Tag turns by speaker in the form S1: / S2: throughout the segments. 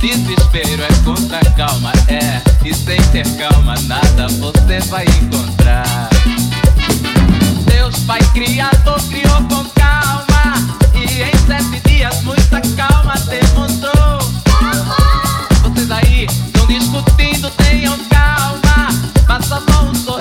S1: Desespero é contra calma, é. E sem ter calma, nada você vai encontrar. Deus, Pai Criador, criou com calma. E em sete dias, muita calma demonstrou. Vocês aí, estão discutindo, tenham calma. Faça só um sorriso.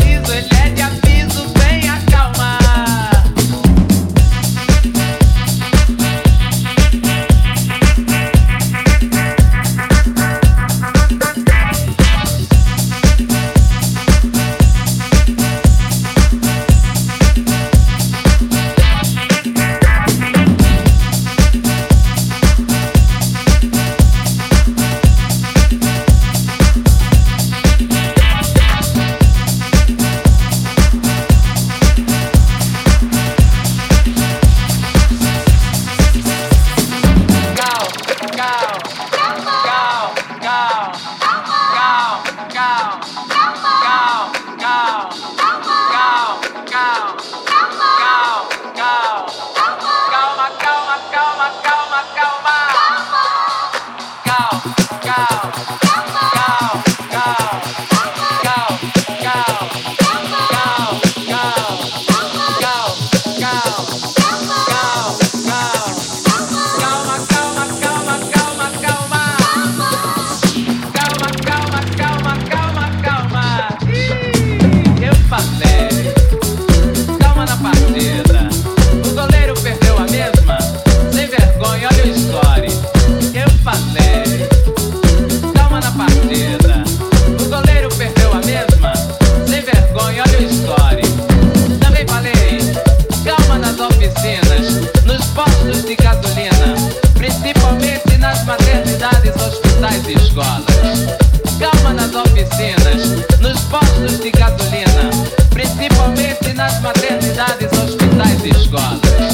S1: oficinas, nos postos de gasolina, principalmente nas maternidades, hospitais e escolas. Calma nas oficinas, nos postos de gasolina, principalmente nas maternidades, hospitais e escolas.